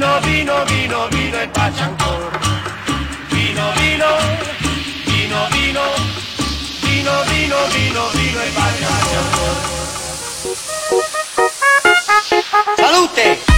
Vino, vino, vino, vino el pachancor. Vino, vino, vino, vino, vino, vino, vino, vino el pachancor. ¡Salute!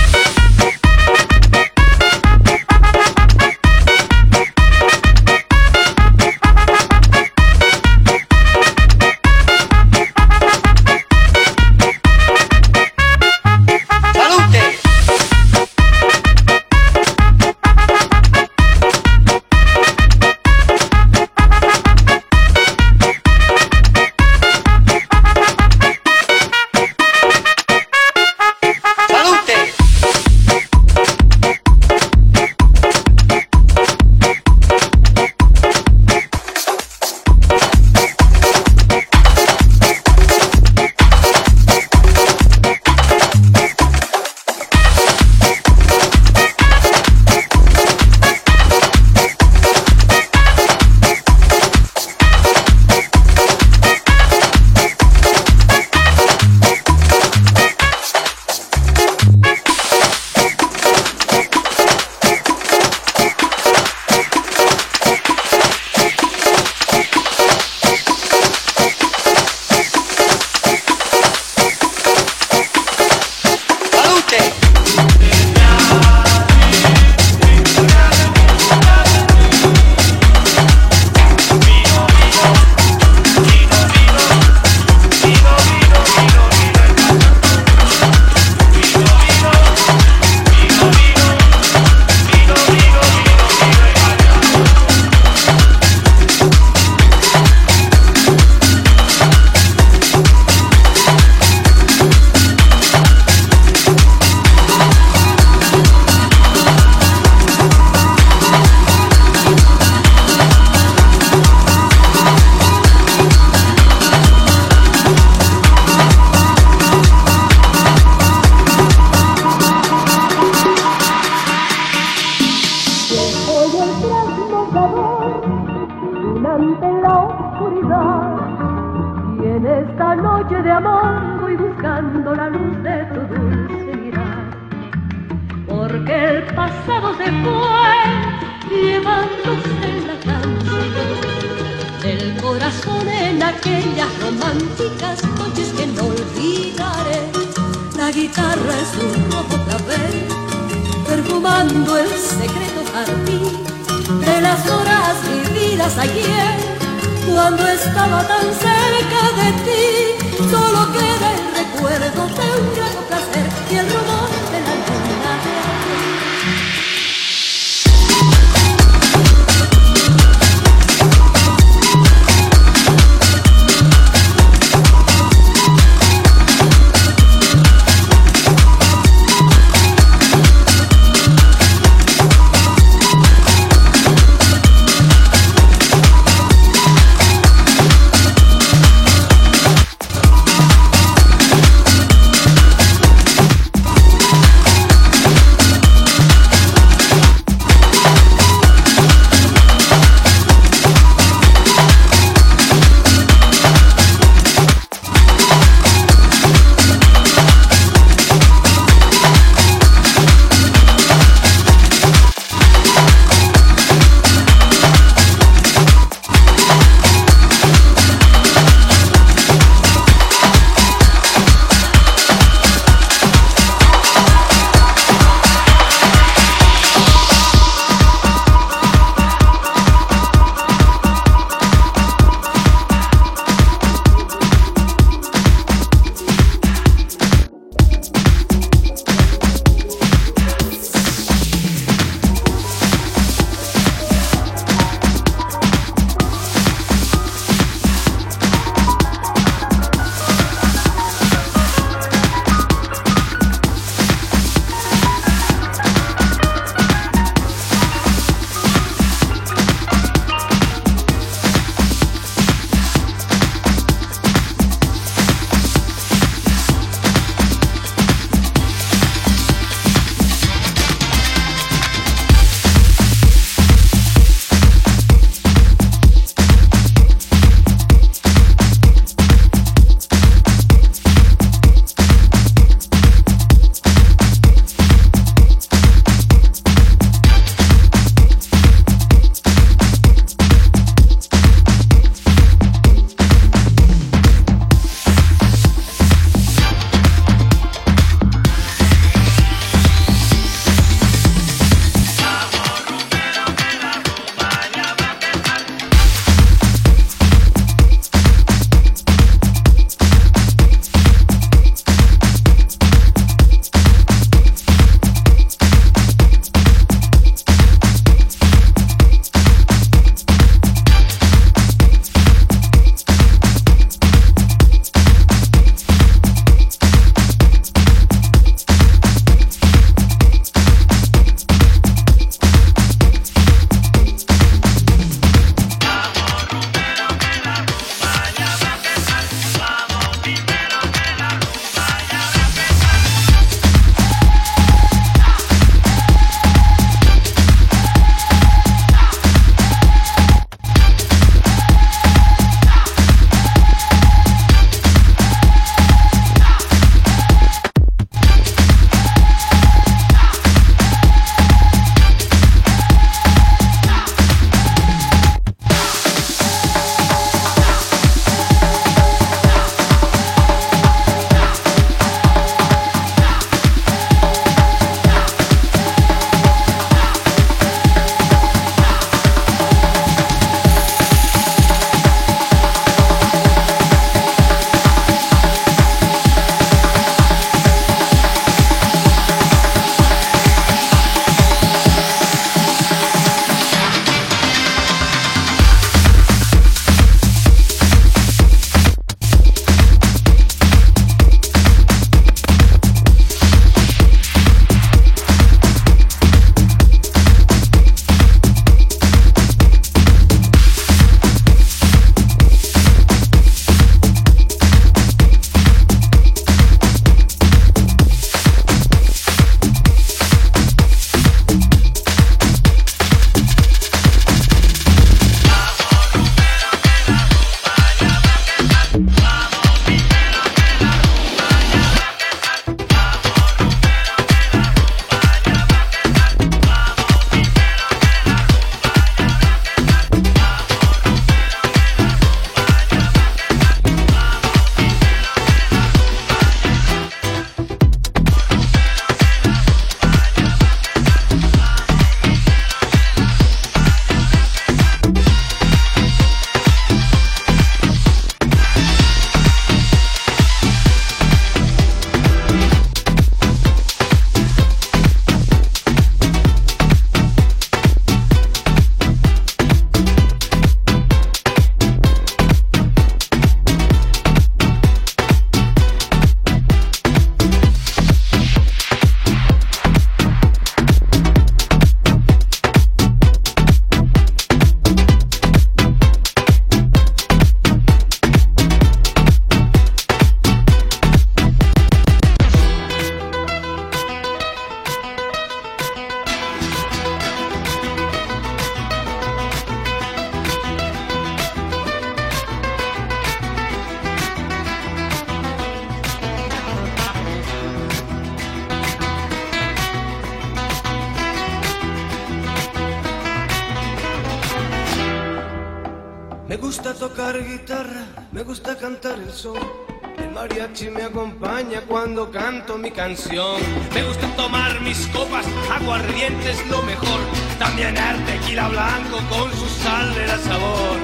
Cuando canto mi canción. Me gusta tomar mis copas, aguardiente es lo mejor. También el tequila blanco con su sal de la sabor.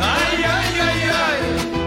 Ay, ay, ay, ay,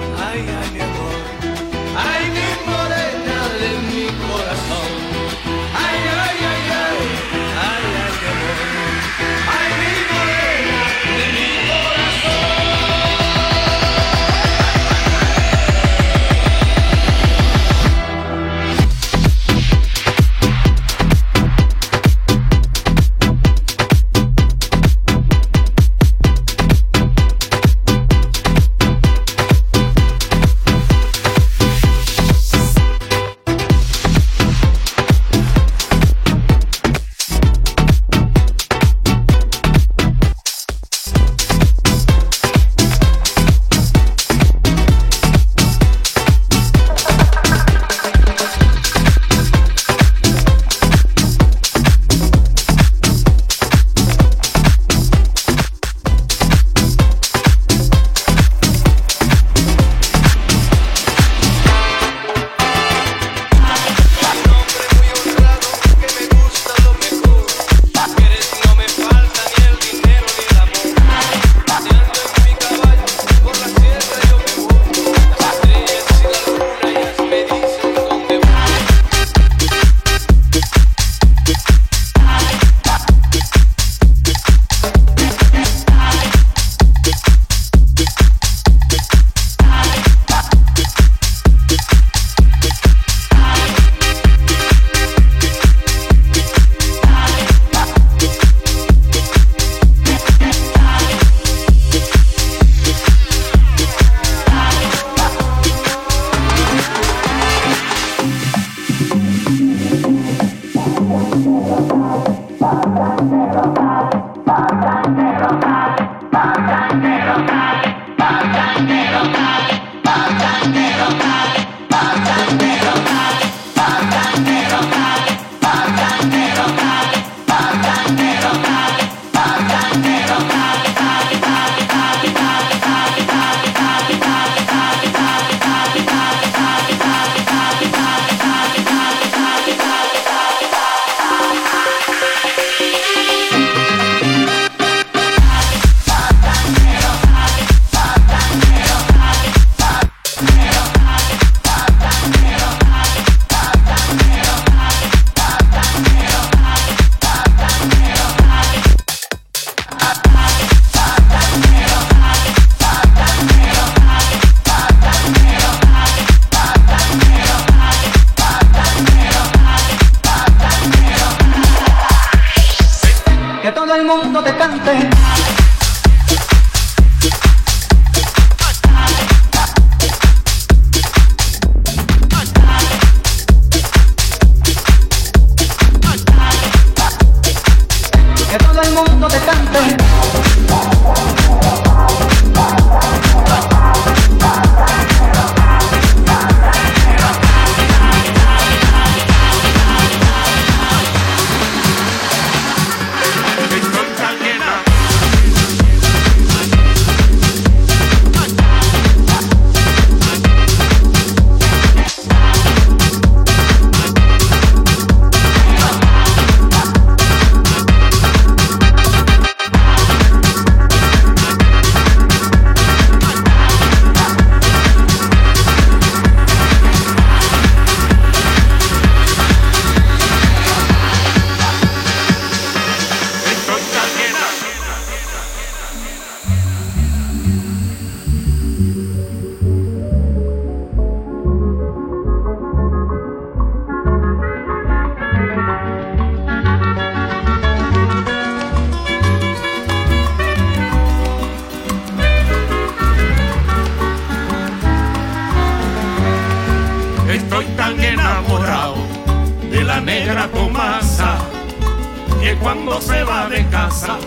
cuando se va de casa,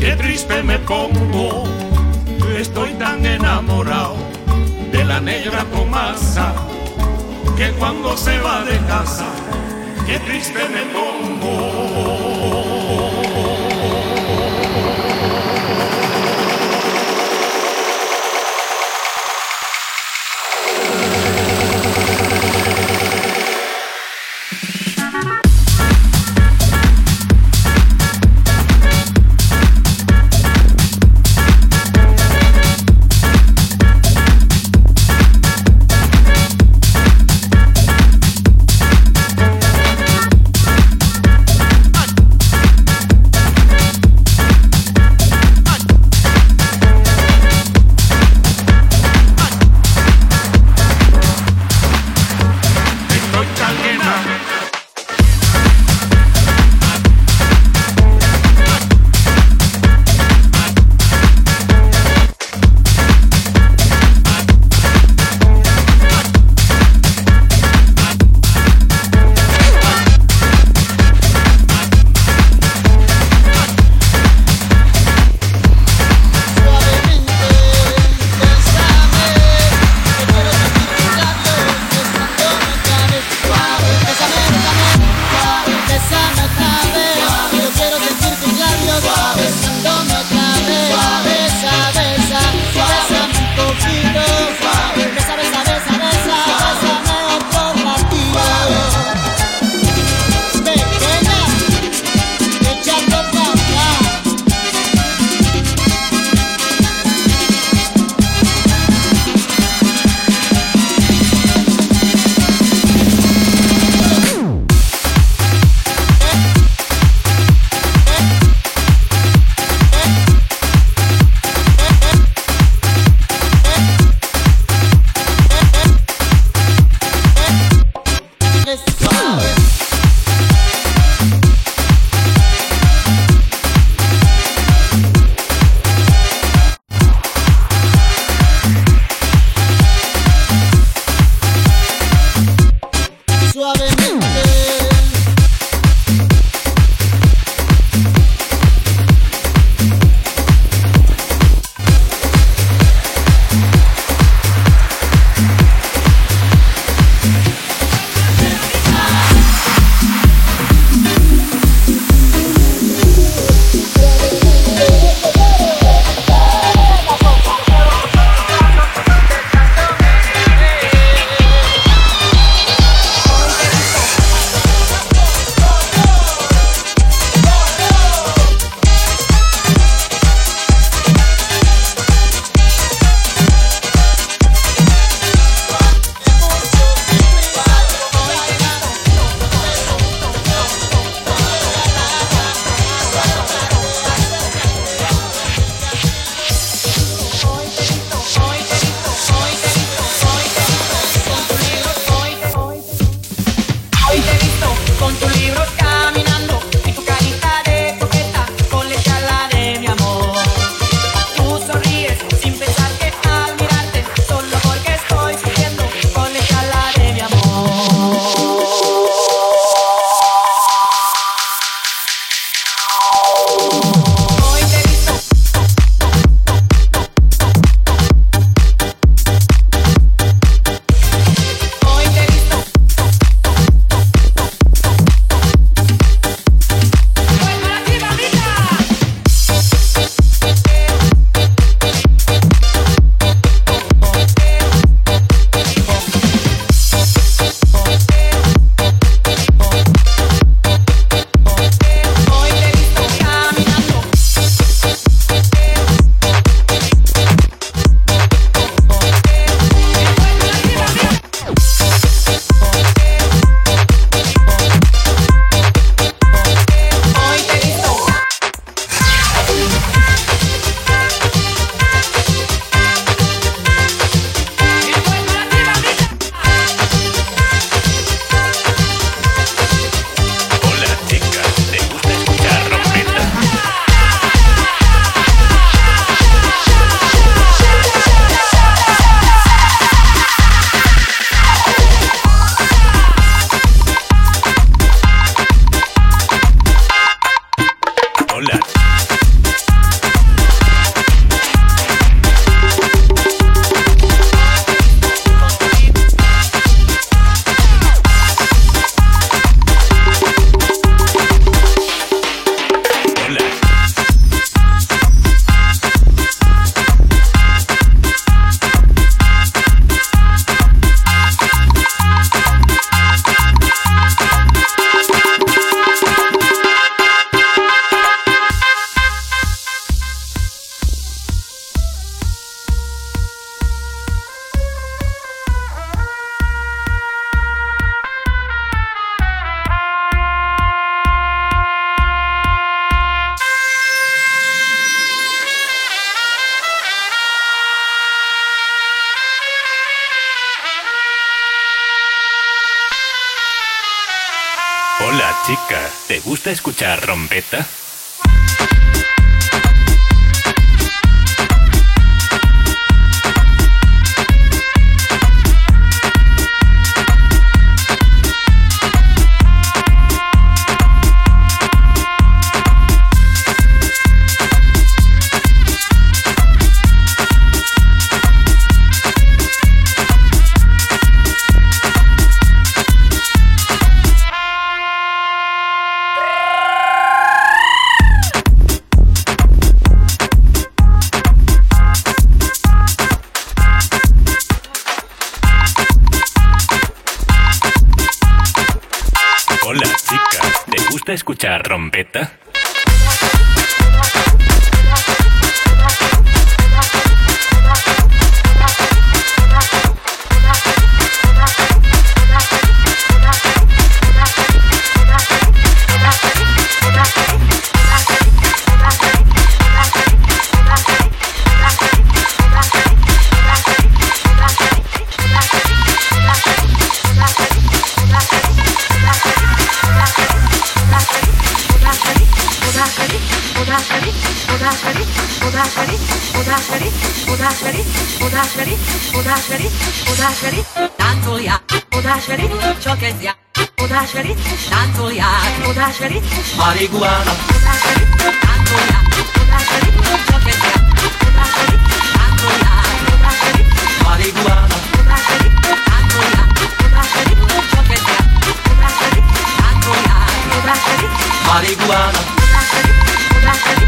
qué triste me pongo. Estoy tan enamorado de la negra Tomasa que cuando se va de casa, qué triste me pongo. Escuchar rompeta? odásverit, csak ez jár. Odásverit, táncolják, odásverit, Mariguána. Odásverit, táncolják, odásverit, csak ez jár. Odásverit, táncolják, odásverit, Mariguána. Odásverit, táncolják, odásverit, csak ez jár. Odásverit, táncolják, odásverit, Mariguána. Odásverit, odásverit,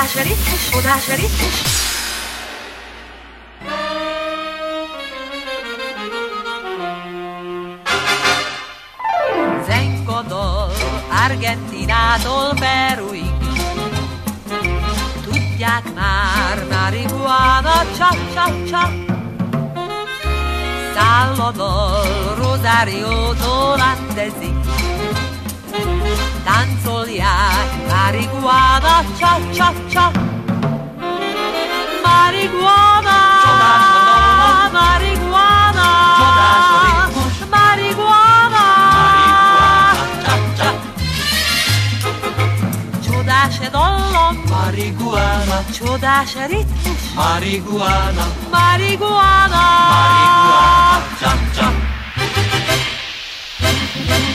odásverítés, odásverítés. Zengadol, Argentinától Peruig, tudják már, marihuana csak-csak-csak. Salvador Rosario-tól sfogliare Marijuana, ciao ciao ciao Marijuana, marijuana Marijuana Ciudace dollo Marijuana Ciudace ritmus Marijuana Marijuana Marijuana, ciao ciao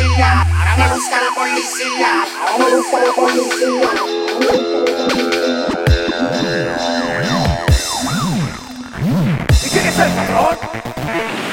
policía, ahora me busca la policía, ahora me busca la policía. ¿Y quién es el patrón?